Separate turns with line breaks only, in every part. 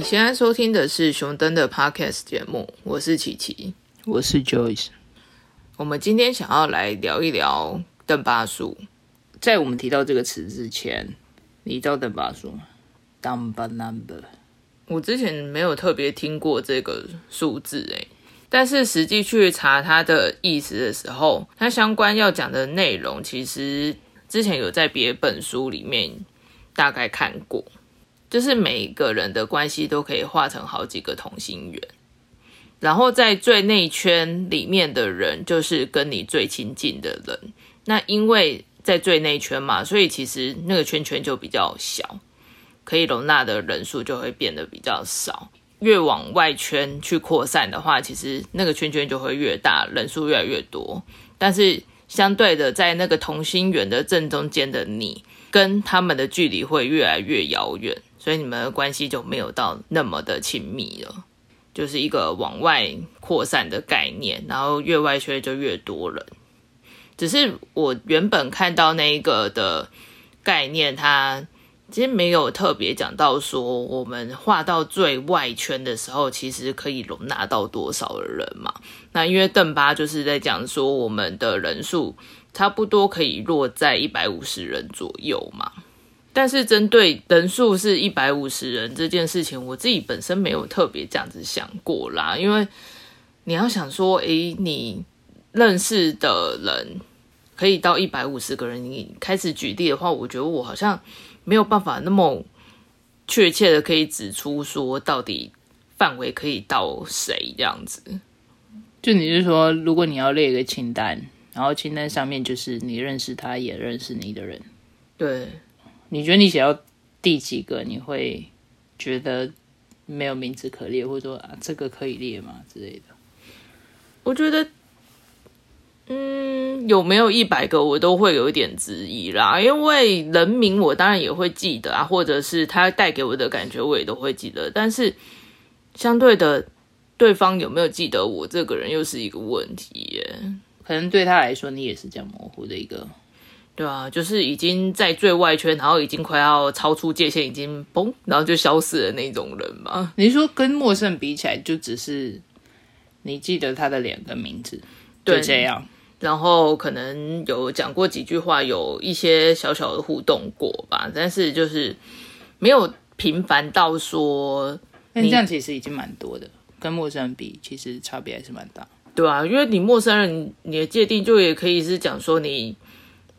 你现在收听的是熊登的 Podcast 节目，我是琪琪，
我是 Joyce。
我们今天想要来聊一聊邓巴数。
在我们提到这个词之前，你知道邓巴数吗？Number number，
我之前没有特别听过这个数字诶，但是实际去查它的意思的时候，它相关要讲的内容，其实之前有在别本书里面大概看过。就是每一个人的关系都可以画成好几个同心圆，然后在最内圈里面的人就是跟你最亲近的人。那因为在最内圈嘛，所以其实那个圈圈就比较小，可以容纳的人数就会变得比较少。越往外圈去扩散的话，其实那个圈圈就会越大，人数越来越多。但是相对的，在那个同心圆的正中间的你，跟他们的距离会越来越遥远。所以你们的关系就没有到那么的亲密了，就是一个往外扩散的概念，然后越外圈就越多人。只是我原本看到那一个的概念，它其实没有特别讲到说，我们画到最外圈的时候，其实可以容纳到多少的人嘛？那因为邓巴就是在讲说，我们的人数差不多可以落在一百五十人左右嘛。但是针对人数是一百五十人这件事情，我自己本身没有特别这样子想过啦。因为你要想说，诶，你认识的人可以到一百五十个人，你开始举例的话，我觉得我好像没有办法那么确切的可以指出说到底范围可以到谁这样子。
就你是说，如果你要列一个清单，然后清单上面就是你认识他也认识你的人，
对。
你觉得你写到第几个，你会觉得没有名字可列，或者说啊，这个可以列吗之类的？
我觉得，嗯，有没有一百个，我都会有一点质疑啦。因为人名我当然也会记得啊，或者是他带给我的感觉，我也都会记得。但是相对的，对方有没有记得我这个人，又是一个问题耶。
可能对他来说，你也是这样模糊的一个。
对啊，就是已经在最外圈，然后已经快要超出界限，已经嘣，然后就消失的那种人嘛。
你说跟陌生人比起来，就只是你记得他的脸跟名字，就这样。
然后可能有讲过几句话，有一些小小的互动过吧，但是就是没有频繁到说。
那这样其实已经蛮多的，跟陌生人比，其实差别还是蛮大。
对啊，因为你陌生人，你的界定就也可以是讲说你。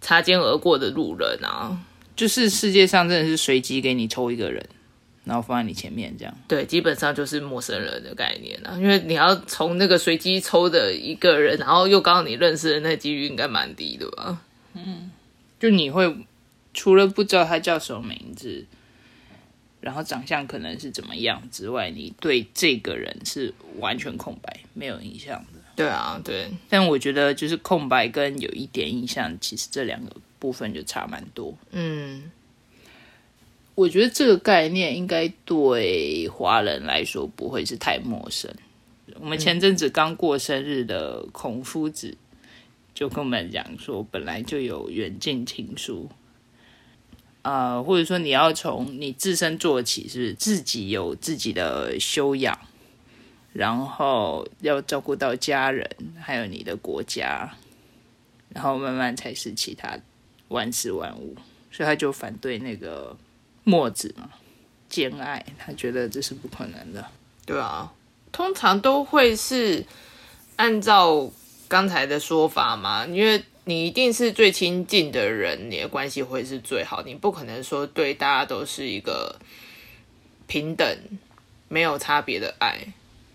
擦肩而过的路人啊，
就是世界上真的是随机给你抽一个人，然后放在你前面这样。
对，基本上就是陌生人的概念啊，因为你要从那个随机抽的一个人，然后又刚好你认识的那几率应该蛮低的吧？
嗯，就你会除了不知道他叫什么名字，然后长相可能是怎么样之外，你对这个人是完全空白，没有印象的。
对啊，对，
但我觉得就是空白跟有一点印象，其实这两个部分就差蛮多。
嗯，
我觉得这个概念应该对华人来说不会是太陌生。我们前阵子刚过生日的孔夫子就跟我们讲说，本来就有远近亲疏，呃，或者说你要从你自身做起，是自己有自己的修养。然后要照顾到家人，还有你的国家，然后慢慢才是其他万事万物。所以他就反对那个墨子嘛，兼爱，他觉得这是不可能的。
对啊，通常都会是按照刚才的说法嘛，因为你一定是最亲近的人，你的关系会是最好。你不可能说对大家都是一个平等、没有差别的爱。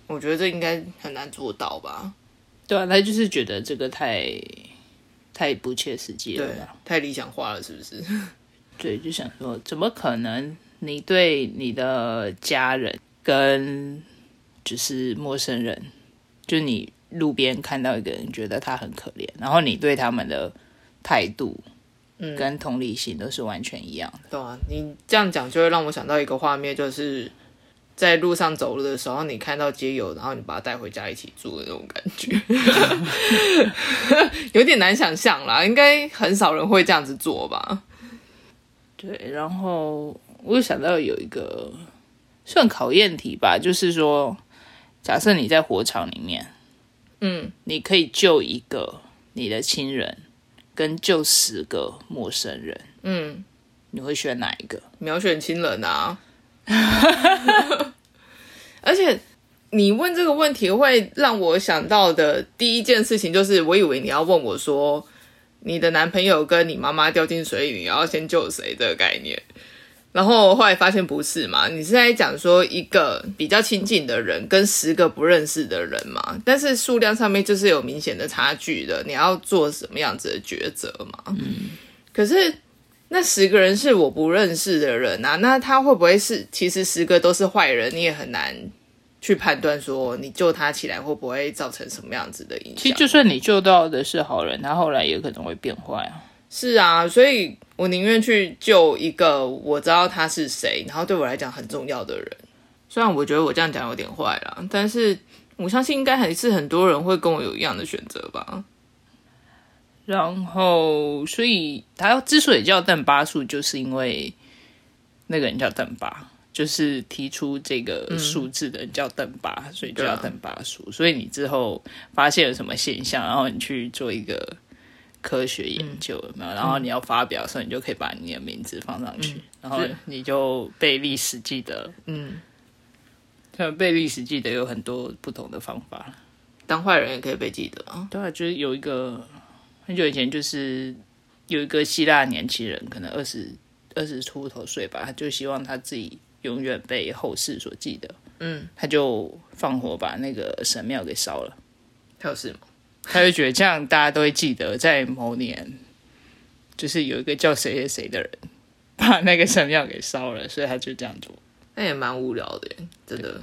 我觉得这应该很难做到吧？
对啊，他就是觉得这个太太不切实际了，
太理想化了，是不是？
对，就想说，怎么可能？你对你的家人跟就是陌生人，就你路边看到一个人，觉得他很可怜，然后你对他们的态度，嗯，跟同理心都是完全一样的。
对啊，你这样讲就会让我想到一个画面，就是。在路上走路的时候，你看到街友，然后你把他带回家一起住的那种感觉，有点难想象啦。应该很少人会这样子做吧？
对，然后我又想到有一个算考验题吧，就是说，假设你在火场里面，
嗯，
你可以救一个你的亲人，跟救十个陌生人，
嗯，
你会选哪一个？
秒选亲人啊！而且你问这个问题，会让我想到的第一件事情就是，我以为你要问我说，你的男朋友跟你妈妈掉进水里，你要先救谁这个概念。然后后来发现不是嘛？你是在讲说一个比较亲近的人跟十个不认识的人嘛？但是数量上面就是有明显的差距的，你要做什么样子的抉择嘛？嗯，可是那十个人是我不认识的人啊，那他会不会是其实十个都是坏人？你也很难去判断说你救他起来会不会造成什么样子的影响。
其实就算你救到的是好人，他后来也可能会变坏啊。
是啊，所以我宁愿去救一个我知道他是谁，然后对我来讲很重要的人。虽然我觉得我这样讲有点坏啦，但是我相信应该还是很多人会跟我有一样的选择吧。
然后，所以他之所以叫邓巴数，就是因为那个人叫邓巴，就是提出这个数字的人叫邓巴，所以就叫邓巴数。所以你之后发现了什么现象，然后你去做一个科学研究，有没有？然后你要发表的时候，你就可以把你的名字放上去，然后你就被历史记得。
嗯，
像被历史记得有很多不同的方法。
当坏人也可以被记得啊。
对啊，就是有一个很久以前，就是有一个希腊年轻人，可能二十二十出头岁吧，他就希望他自己永远被后世所记得。
嗯，
他就放火把那个神庙给烧了。
他有事吗？
他就觉得这样大家都会记得，在某年，就是有一个叫谁谁谁的人把那个神庙给烧了，所以他就这样做。
那也蛮无聊的，真的。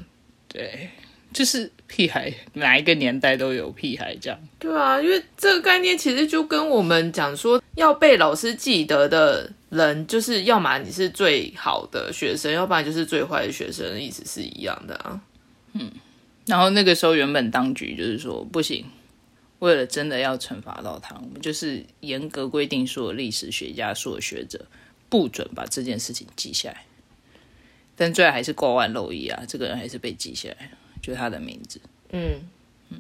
对，就是屁孩，哪一个年代都有屁孩这样。
对啊，因为这个概念其实就跟我们讲说要被老师记得的人，就是要么你是最好的学生，要不然就是最坏的学生的意思是一样的啊。
嗯然后那个时候原本当局就是说不行，为了真的要惩罚到他，我们就是严格规定所有历史学家、所有学者不准把这件事情记下来。但最后还是挂万漏一啊，这个人还是被记下来，就是他的名字。
嗯嗯，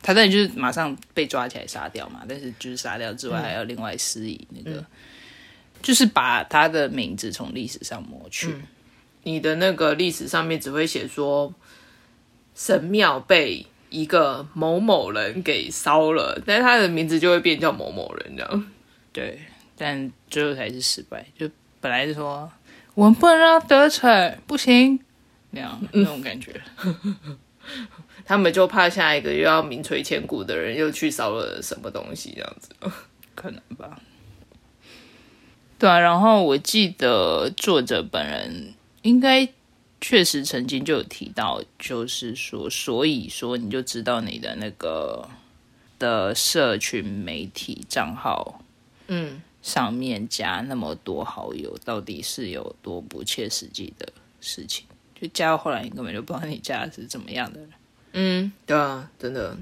他当然就是马上被抓起来杀掉嘛，但是就是杀掉之外，还要另外施以那个，就是把他的名字从历史上抹去。
你的那个历史上面只会写说神庙被一个某某人给烧了，但是他的名字就会变叫某某人这样。
对，但最后还是失败。就本来是说我们不能让他得逞，不行，那样那种感觉。
他们就怕下一个又要名垂千古的人又去烧了什么东西这样子。
可能吧。对啊，然后我记得作者本人应该确实曾经就有提到，就是说，所以说你就知道你的那个的社群媒体账号
嗯，
上面加那么多好友，到底是有多不切实际的事情？就加到后来，你根本就不知道你加的是怎么样的人。
嗯，对啊，真的。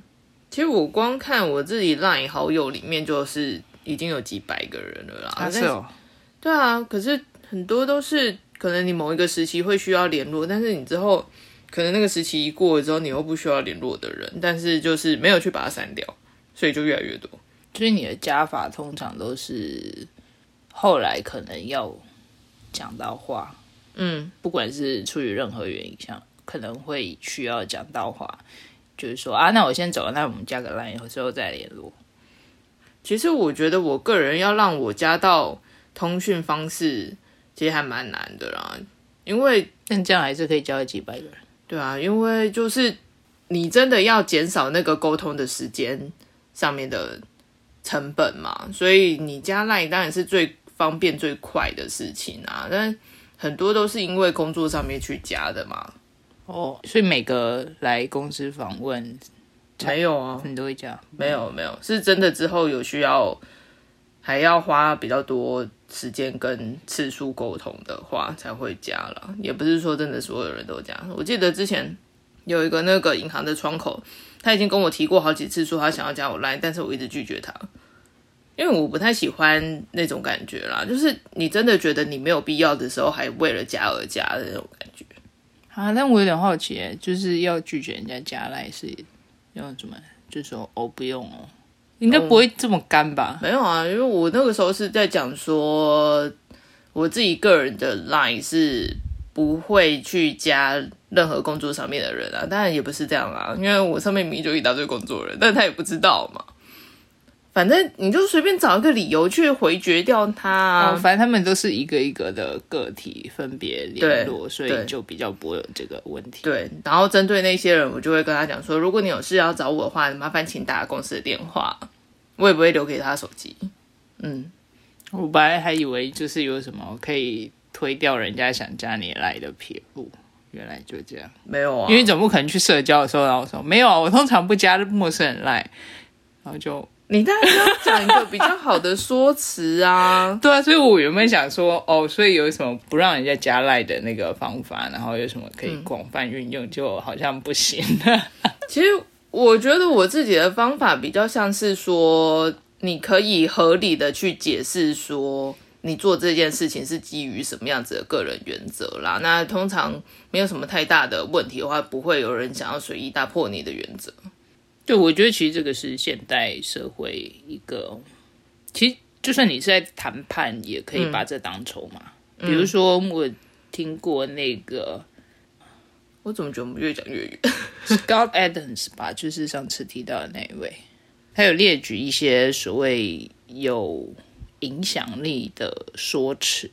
其实我光看我自己 LINE 好友里面，就是已经有几百个人了啦。但是
哦，
对啊，可是很多都是可能你某一个时期会需要联络，但是你之后可能那个时期一过了之后，你又不需要联络的人，但是就是没有去把它删掉，所以就越来越多。
所以你的加法通常都是后来可能要讲到话，
嗯，
不管是出于任何原因，像可能会需要讲到话，就是说啊，那我先走了，那我们加个 line 有时候再联络。
其实我觉得我个人要让我加到通讯方式，其实还蛮难的啦，因为
但这样还是可以交几百个人。
对啊，因为就是你真的要减少那个沟通的时间上面的成本嘛，所以你加 line 当然是最方便最快的事情啊，但很多都是因为工作上面去加的嘛。
哦，所以每个来公司访问，
没有啊，
你都会加？
没有没有，是真的之后有需要，还要花比较多时间跟次数沟通的话才会加了，也不是说真的所有人都加。我记得之前有一个那个银行的窗口，他已经跟我提过好几次说他想要加我 line，但是我一直拒绝他，因为我不太喜欢那种感觉啦，就是你真的觉得你没有必要的时候，还为了加而加的那种感觉。
啊，但我有点好奇，就是要拒绝人家加来是要怎么？就说哦，不用哦，应该不会这么干吧？
没有啊，因为我那个时候是在讲说，我自己个人的 line 是不会去加任何工作上面的人啊。当然也不是这样啦，因为我上面明明就一大堆工作人，但他也不知道嘛。反正你就随便找一个理由去回绝掉他。
哦，反正他们都是一个一个的个体分别联络，所以就比较不会有这个问题。
对，然后针对那些人，我就会跟他讲说，如果你有事要找我的话，麻烦请打公司的电话，我也不会留给他手机。嗯，
我本来还以为就是有什么可以推掉人家想加你来的撇步，原来就这样。
没有啊，
因为总不可能去社交的时候，然后说没有啊，我通常不加陌生人来，然后就。
你当然要讲一个比较好的说辞啊！
对啊，所以我原本想说，哦，所以有什么不让人家加赖的那个方法，然后有什么可以广泛运用，就好像不行。
其实我觉得我自己的方法比较像是说，你可以合理的去解释说，你做这件事情是基于什么样子的个人原则啦。那通常没有什么太大的问题的话，不会有人想要随意打破你的原则。
对，我觉得其实这个是现代社会一个，其实就算你是在谈判，也可以把这当筹码。比如说，我听过那个，
我怎么觉得我们越讲越远？
Scott Adams 吧，就是上次提到的那一位，他有列举一些所谓有影响力的说辞，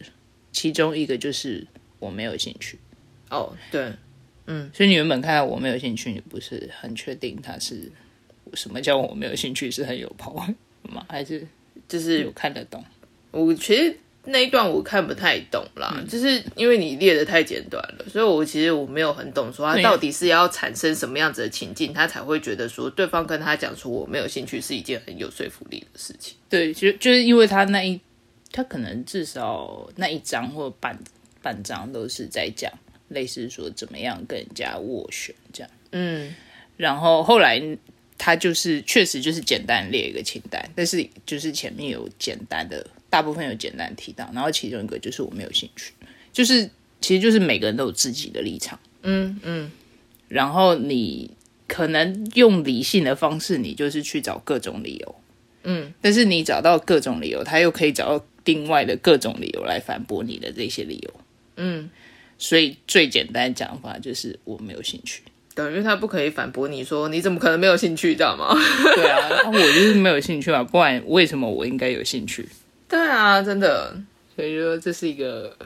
其中一个就是我没有兴趣。
哦，对，
嗯，所以你原本看到我没有兴趣，你不是很确定他是。什么叫我没有兴趣？是很有跑吗？还是
就是
有看得懂？
我其实那一段我看不太懂啦，就是因为你列的太简短了，所以我其实我没有很懂，说他到底是要产生什么样子的情境，他才会觉得说对方跟他讲说我没有兴趣是一件很有说服力的事情。
对，就就是因为他那一他可能至少那一章或半半章都是在讲类似说怎么样跟人家斡旋这样。嗯，然后后来。他就是确实就是简单列一个清单，但是就是前面有简单的，大部分有简单提到，然后其中一个就是我没有兴趣，就是其实就是每个人都有自己的立场，嗯嗯，然后你可能用理性的方式，你就是去找各种理由，嗯，但是你找到各种理由，他又可以找到另外的各种理由来反驳你的这些理由，嗯，所以最简单讲法就是我没有兴趣。
等于他不可以反驳你说你怎么可能没有兴趣，知道吗？
对啊，我就是没有兴趣啊，不然为什么我应该有兴趣？
对啊，真的，
所以说这是一个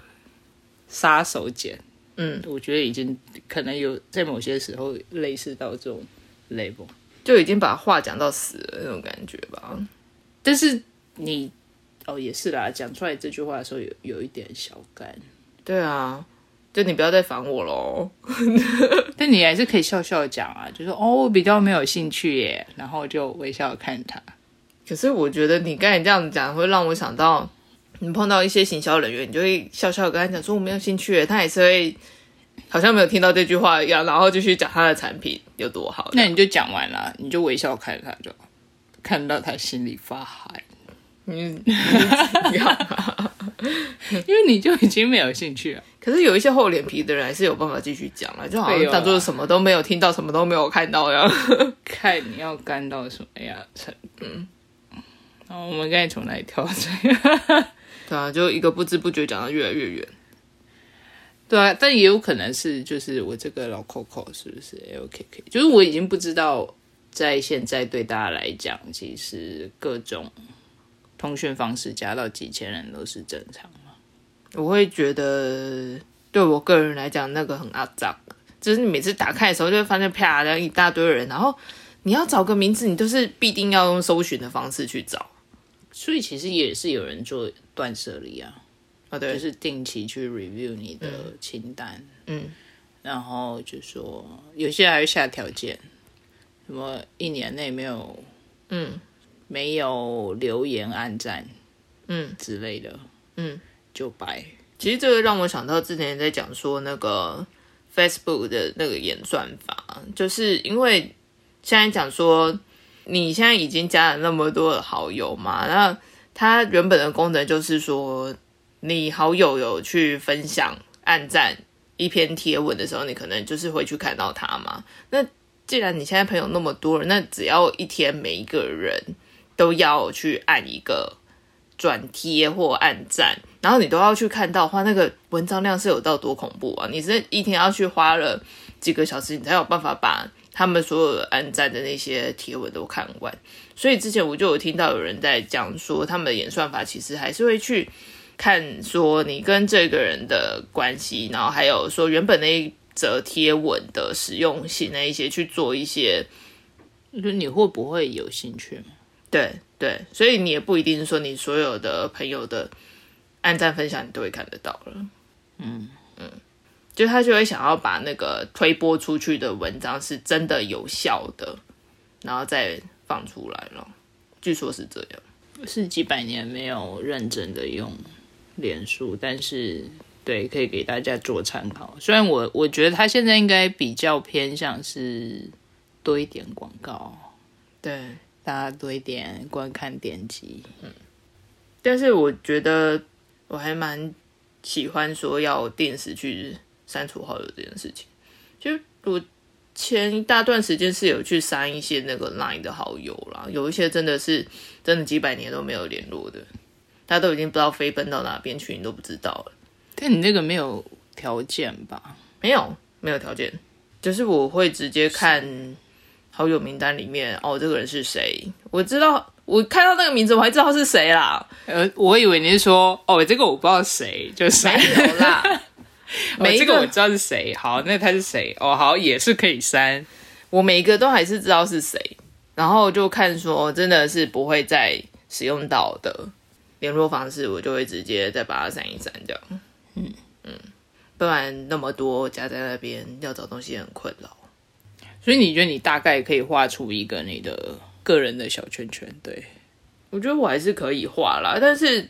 杀手锏。嗯，我觉得已经可能有在某些时候类似到这种 level，
就已经把话讲到死了那种感觉吧。
但是你哦也是啦，讲出来这句话的时候有有一点小干。
对啊。就你不要再烦我喽，
但你还是可以笑笑讲啊，就说哦，我比较没有兴趣耶，然后就微笑看他。
可是我觉得你刚才这样子讲，会让我想到你碰到一些行销人员，你就会笑笑跟他讲说我没有兴趣，他也是会好像没有听到这句话一样，然后继续讲他的产品有多好。
那你就讲完了，你就微笑看他，就看到他心里发寒。嗯，因为你就已经没有兴趣了。
可是有一些厚脸皮的人还是有办法继续讲了，就好像当做什么都没有听到，什么都没有看到一样。
看你要干到什么呀？程度？然后我们刚才从哪里跳？
对啊，就一个不知不觉讲的越来越远。
对啊，但也有可能是就是我这个老 Coco 是不是 LKK？就是我已经不知道，在现在对大家来讲，其实各种。通讯方式加到几千人都是正常吗？
我会觉得，对我个人来讲，那个很阿脏。就是你每次打开的时候，就会发现啪，然后一大堆人，然后你要找个名字，你都是必定要用搜寻的方式去找。
所以其实也是有人做断舍离啊，
啊对，
就是定期去 review 你的清单，嗯，然后就说有些还会下条件，什么一年内没有，嗯。没有留言、按赞，嗯之类的，嗯，就拜。
其实这个让我想到之前在讲说那个 Facebook 的那个演算法，就是因为现在讲说你现在已经加了那么多的好友嘛，那它原本的功能就是说你好友有去分享、按赞一篇贴文的时候，你可能就是会去看到它嘛。那既然你现在朋友那么多人，那只要一天每一个人都要去按一个转贴或按赞，然后你都要去看到的话，那个文章量是有到多恐怖啊！你是一天要去花了几个小时，你才有办法把他们所有的按赞的那些贴文都看完。所以之前我就有听到有人在讲说，他们的演算法其实还是会去看说你跟这个人的关系，然后还有说原本那一则贴文的实用性那一些去做一些，
就你会不会有兴趣？
对对，所以你也不一定说你所有的朋友的按赞分享你都会看得到了。嗯嗯，就他就会想要把那个推播出去的文章是真的有效的，然后再放出来了。据说是这样。
是几百年没有认真的用脸书，但是对，可以给大家做参考。虽然我我觉得他现在应该比较偏向是多一点广告，
对，
大家多一点观看点击。
嗯但是我觉得我还蛮喜欢说要定时去删除好友这件事情。就我前一大段时间是有去删一些那个 Line 的好友啦，有一些真的是真的几百年都没有联络的，他都已经不知道飞奔到哪边去，你都不知道了。
但你那个没有条件吧？
没有，没有条件，就是我会直接看好友名单里面，哦，这个人是谁？我知道，我看到那个名字，我还知道是谁啦。
呃，我以为你是说，哦，这个我不知道谁，就是
没有啦，
这个我知道是谁。好，那他是谁？哦，好，也是可以删。
我每一个都还是知道是谁，然后就看说真的是不会再使用到的联络方式，我就会直接再把它删一删，这样。嗯嗯，不然那么多加在那边，要找东西很困扰。
所以你觉得你大概可以画出一个你的个人的小圈圈？对，
我觉得我还是可以画啦，但是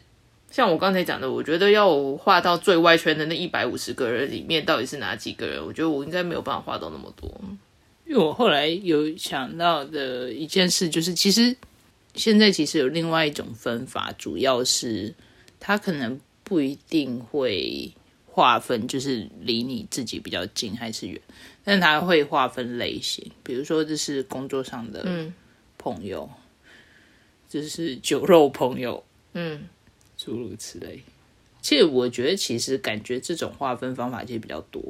像我刚才讲的，我觉得要我画到最外圈的那一百五十个人里面，到底是哪几个人？我觉得我应该没有办法画到那么多。
因为我后来有想到的一件事，就是其实现在其实有另外一种分法，主要是它可能不一定会划分，就是离你自己比较近还是远，但他会划分类型，比如说这是工作上的
嗯
朋友，这是酒肉朋友，
嗯，
诸如此类。其实我觉得，其实感觉这种划分方法其实比较多，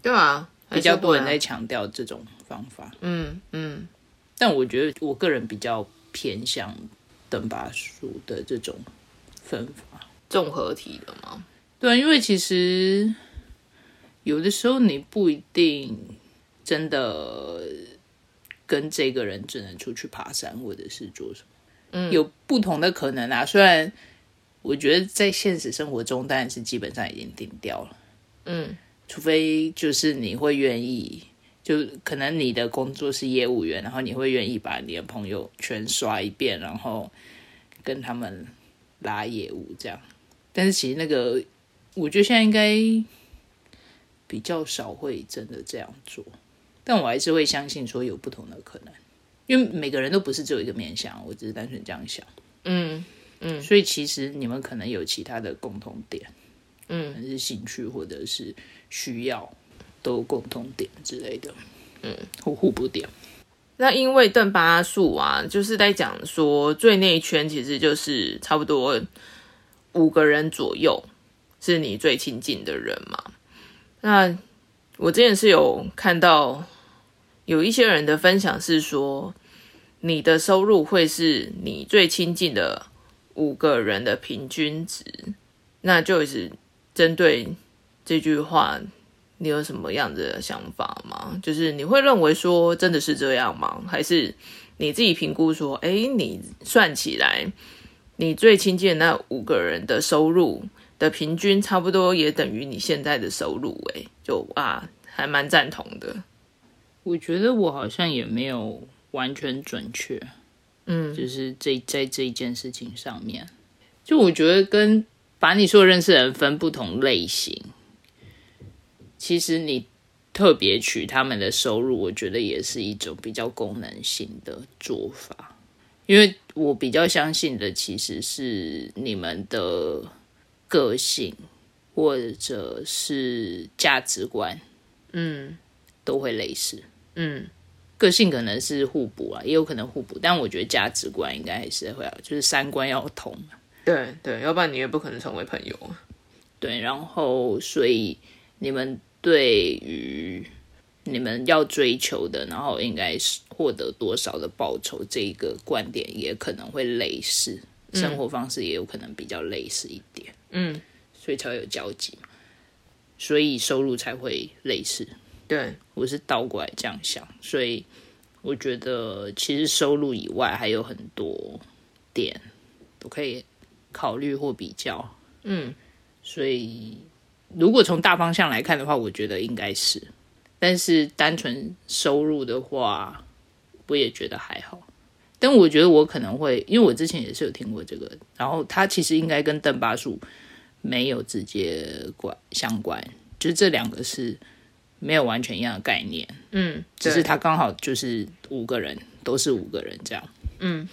对啊，
比较多人在强调这种方法。
嗯嗯
但我觉得我个人比较偏向等把数的这种分法。
综合体的嘛。
对啊，因为其实有的时候你不一定真的跟这个人只能出去爬山或者是做什么，嗯，有不同的可能啊。虽然我觉得在现实生活中当然是基本上已经定掉了，
嗯
除非就是你会愿意，就可能你的工作是业务员，然后你会愿意把你的朋友全刷一遍，然后跟他们拉业务这样。但是其实那个，我觉得现在应该比较少会真的这样做，但我还是会相信说有不同的可能，因为每个人都不是只有一个面向，我只是单纯这样想。
嗯嗯
所以其实你们可能有其他的共同点，
嗯
是兴趣或者是需要都有共同点之类的，嗯，或互补点。
那因为邓巴数啊，就是在讲说最内圈其实就是差不多五个人左右是你最亲近的人嘛。那我之前是有看到有一些人的分享是说，你的收入会是你最亲近的五个人的平均值。那就是针对这句话，你有什么样子的想法吗？就是你会认为说真的是这样吗？还是你自己评估说，哎，你算起来，你最亲近那五个人的收入的平均差不多也等于你现在的收入、诶，就啊，还蛮赞同的。
我觉得我好像也没有完全准确，
嗯
就是这在这一件事情上面，就我觉得跟把你所有认识的人分不同类型，其实你特别取他们的收入，我觉得也是一种比较功能性的做法，因为我比较相信的其实是你们的个性或者是价值观
嗯
都会类似。
嗯
个性可能是互补啊，也有可能互补，但我觉得价值观应该还是会要，就是三观要同。
对对，要不然你也不可能成为朋友。
对，然后所以你们对于你们要追求的，然后应该是获得多少的报酬，这一个观点也可能会类似，生活方式也有可能比较类似一点，
嗯，
所以才会有交集嘛，所以收入才会类似。
对，
我是倒过来这样想，所以我觉得其实收入以外还有很多点都可以考虑或比较。
嗯
所以如果从大方向来看的话，我觉得应该是，但是单纯收入的话，我也觉得还好。但我觉得我可能会，因为我之前也是有听过这个，然后他其实应该跟邓巴数没有直接关相关，就是这两个是没有完全一样的概念。
嗯，
只是
对
他刚好就是五个人，都是五个人这样，
嗯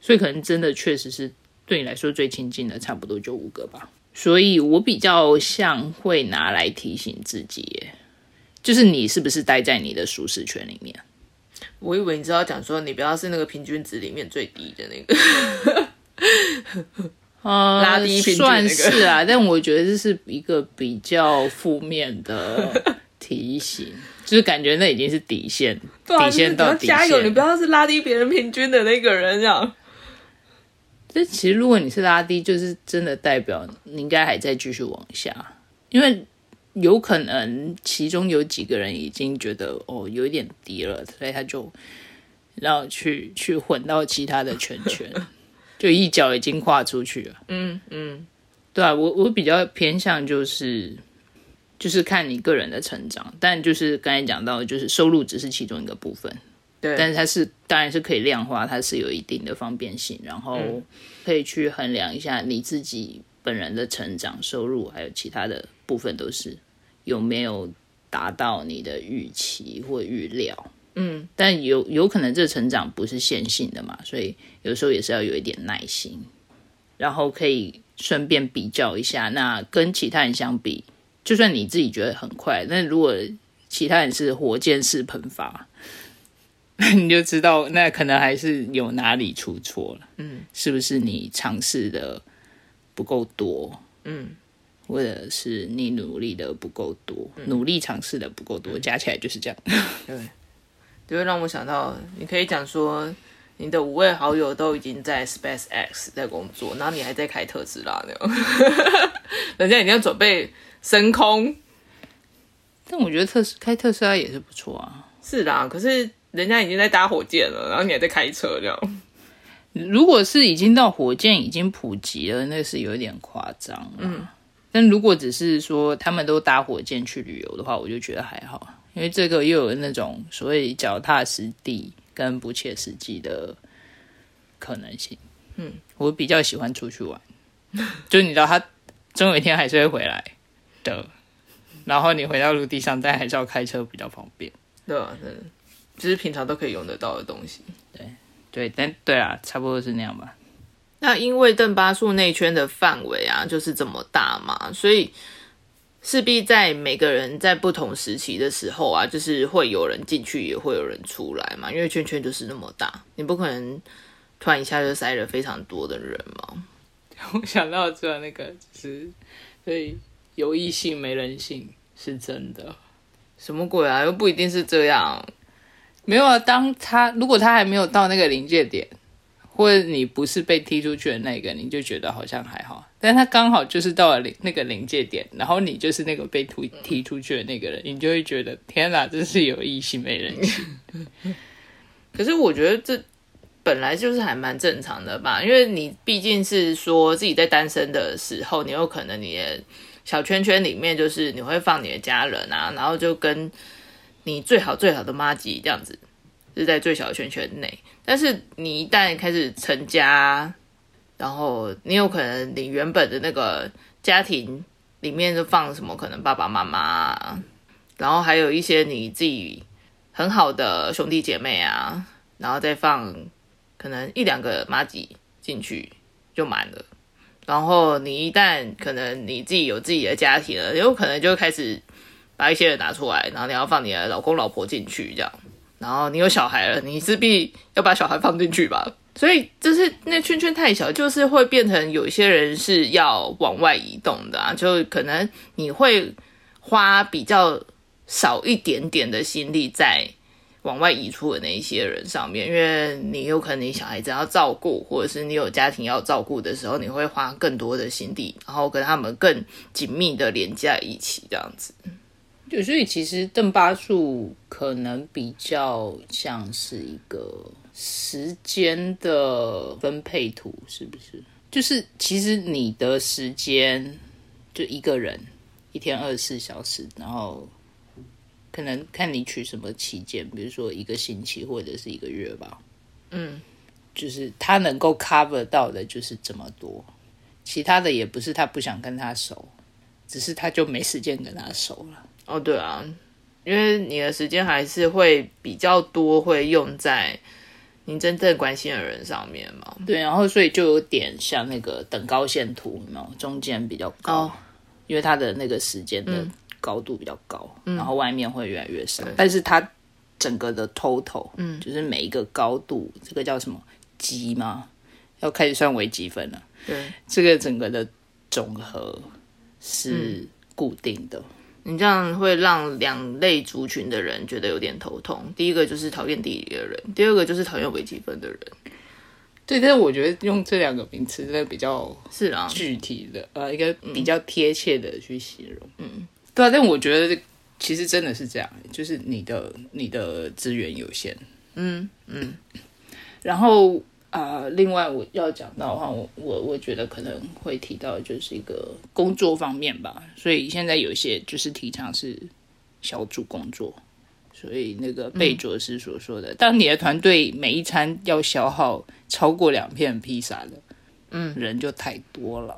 所以可能真的确实是对你来说最亲近的，差不多就五个吧。所以我比较像会拿来提醒自己耶，就是你是不是待在你的舒适圈里面？
我以为你知道讲说你不要是那个平均值里面最低的那个。
呃
拉低平均那
算是啊，但我觉得这是一个比较负面的 提醒，就是感觉那已经是底线，底线到
加油！你不。要是拉低别人平均的那个人，这样。
这其实如果你是拉低，就是真的代表你应该还在继续往下，因为有可能其中有几个人已经觉得哦有一点低了，所以他就然后去去混到其他的圈圈，就一脚已经跨出去了。
嗯嗯。
对啊，我我比较偏向就是就是看你个人的成长，但就是刚才讲到，就是收入只是其中一个部分，
对，
但是它是当然是可以量化，它是有一定的方便性，然后可以去衡量一下你自己本人的成长、收入，还有其他的部分都是有没有达到你的预期或预料。
嗯
但有有可能这成长不是线性的嘛，所以有时候也是要有一点耐心，然后可以顺便比较一下，那跟其他人相比，就算你自己觉得很快，那如果其他人是火箭式喷发，你就知道那可能还是有哪里出错了，
嗯，
是不是你尝试的不够多？
嗯，
或者是你努力的不够多，努力尝试的不够多，加起来就是这样。
对，就会让我想到，你可以讲说，你的五位好友都已经在 SpaceX 在工作，然后你还在开特斯拉呢，人家已经准备升空。
但我觉得特斯开特斯拉也是不错啊。
是啦，可是人家已经在搭火箭了，然后你还在开车，这样。
如果是已经到火箭已经普及了，那是有点夸张。嗯，但如果只是说他们都搭火箭去旅游的话，我就觉得还好，因为这个又有那种所谓脚踏实地跟不切实际的可能性。嗯，我比较喜欢出去玩，就你知道，他总有一天还是会回来的。然后你回到陆地上，但还是要开车比较方便。
对啊，真的，就是平常都可以用得到的东西。
对，对但对啊，差不多是那样吧。
那因为邓巴数内圈的范围啊，就是这么大嘛，所以势必在每个人在不同时期的时候啊，就是会有人进去，也会有人出来嘛。因为圈圈就是那么大，你不可能突然一下就塞了非常多的人嘛。
我想到只有那个，就是所以有异性没人性是真的。
什么鬼啊？又不一定是这样。
没有啊，当他如果他还没有到那个临界点，或者你不是被踢出去的那个，你就觉得好像还好。但他刚好就是到了临那个临界点，然后你就是那个被踢踢出去的那个人，你就会觉得天哪，真是有异性没人性。
可是我觉得这本来就是还蛮正常的吧，因为你毕竟是说自己在单身的时候，你有可能你的小圈圈里面就是你会放你的家人啊，然后就跟你最好最好的妈吉这样子，是在最小的圈圈内。但是你一旦开始成家，然后你有可能你原本的那个家庭里面就放什么，可能爸爸妈妈，然后还有一些你自己很好的兄弟姐妹啊，然后再放可能一两个妈吉进去就满了，然后你一旦可能你自己有自己的家庭了，有可能就开始把一些人拿出来，然后你要放你的老公老婆进去这样，然后你有小孩了，你势必要把小孩放进去吧。所以就是那圈圈太小，就是会变成有一些人是要往外移动的啊，就可能你会花比较少一点点的心力在往外移出的那一些人上面，因为你有可能你小孩子要照顾，或者是你有家庭要照顾的时候，你会花更多的心力，然后跟他们更紧密的连在一起，这样子。
对，所以其实邓巴数可能比较像是一个。时间的分配图是不是？就是其实你的时间就一个人一天二十四小时，然后可能看你取什么期间，比如说一个星期或者是一个月吧。嗯，就是他能够 cover 到的就是这么多，其他的也不是他不想跟他熟，只是他就没时间跟他熟了。
哦，对啊，因为你的时间还是会比较多，会用在。你真正关心的人上面嘛？
对，然后所以就有点像那个等高线图，有没有？中间比较高，因为它的那个时间的高度比较高，然后外面会越来越少。但是它整个的 total，嗯，就是每一个高度，这个叫什么积吗？要开始算微积分了。
对，
这个整个的总和是固定的。
你这样会让两类族群的人觉得有点头痛。第一个就是讨厌地理的人，第二个就是讨厌微积分的人。
对，但是我觉得用这两个名词，真的比较
是啊，
具体的呃，一个比较贴切的去形容。嗯，对啊，但我觉得其实真的是这样，就是你的你的资源有限。嗯嗯，然后。啊，另外我要讲到的话，我我我觉得可能会提到就是一个工作方面吧，所以现在有一些就是提倡是小组工作，所以那个贝佐斯所说的，当你的团队每一餐要消耗超过两片披萨的，嗯，人就太多了，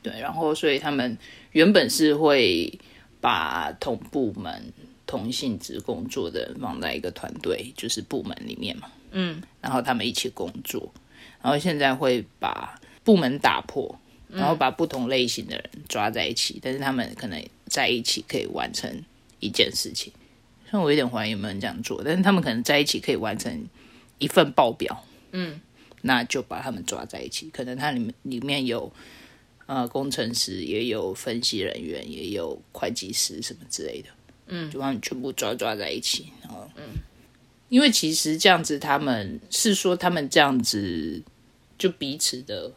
对，然后所以他们原本是会把同部门同性质工作的放在一个团队，就是部门里面嘛。嗯，然后他们一起工作，然后现在会把部门打破，然后把不同类型的人抓在一起，但是他们可能在一起可以完成一件事情。虽然我有点怀疑有没有人这样做，但是他们可能在一起可以完成一份报表。嗯，那就把他们抓在一起，可能它里面里面有呃工程师，也有分析人员，也有会计师什么之类的。嗯，就把你全部抓抓在一起。因为其实这样子，他们是说他们这样子，就彼此的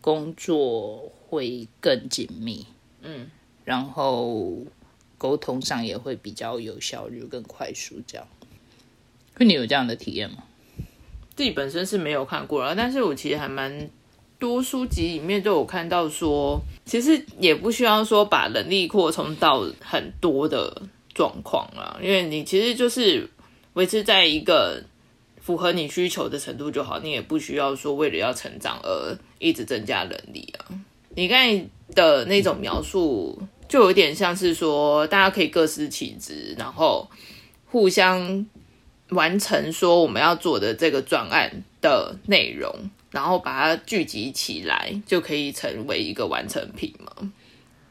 工作会更紧密，嗯，然后沟通上也会比较有效率、更快速。这样，那你有这样的体验吗？
自己本身是没有看过了，但是我其实还蛮多书籍里面都有看到说，其实也不需要说把能力扩充到很多的状况啊，因为你其实就是。维持在一个符合你需求的程度就好，你也不需要说为了要成长而一直增加能力啊。你刚才的那种描述，就有点像是说大家可以各司其职，然后互相完成说我们要做的这个专案的内容，然后把它聚集起来，就可以成为一个完成品嘛？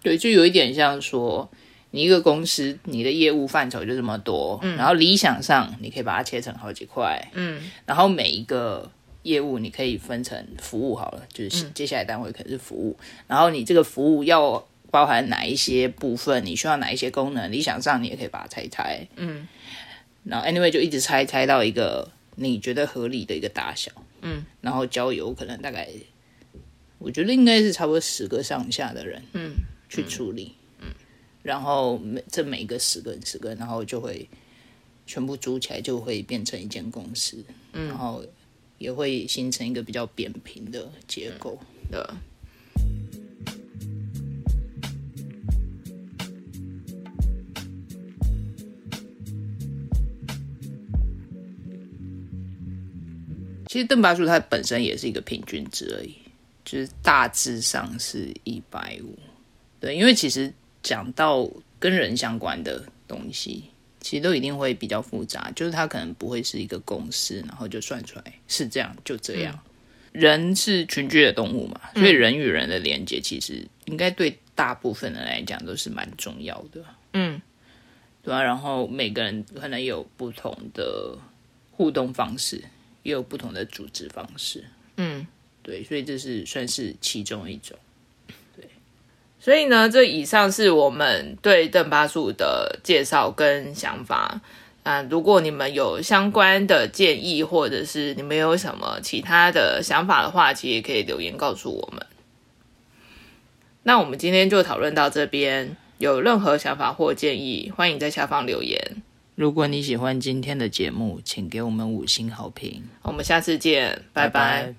对，就有一点像说。你一个公司，你的业务范畴就这么多，然后理想上你可以把它切成好几块，嗯，然后每一个业务你可以分成服务好了，就是接下来单位可能是服务，然后你这个服务要包含哪一些部分，你需要哪一些功能，理想上你也可以把它拆拆，嗯，然后 anyway 就一直拆拆到一个你觉得合理的一个大小，嗯，然后交由可能大概我觉得应该是差不多十个上下的人，嗯，去处理。然后每这每个十个人十个，然后就会全部组起来，就会变成一间公司，然后也会形成一个比较扁平的结构的。其实邓巴数它本身也是一个平均值而已，就是大致上是一百五。对，因为其实。讲到跟人相关的东西，其实都一定会比较复杂，就是它可能不会是一个公式，然后就算出来是这样就这样。人是群居的动物嘛，所以人与人的连接其实应该对大部分人来讲都是蛮重要的。
嗯，
对啊，然后每个人可能有不同的互动方式，也有不同的组织方式。
嗯，
对，所以这是算是其中一种。
所以呢，这以上是我们对邓巴数的介绍跟想法。啊，如果你们有相关的建议，或者是你们有什么其他的想法的话，其实也可以留言告诉我们。那我们今天就讨论到这边，有任何想法或建议，欢迎在下方留言。
如果你喜欢今天的节目，请给我们五星好评。
我们下次见，拜拜
拜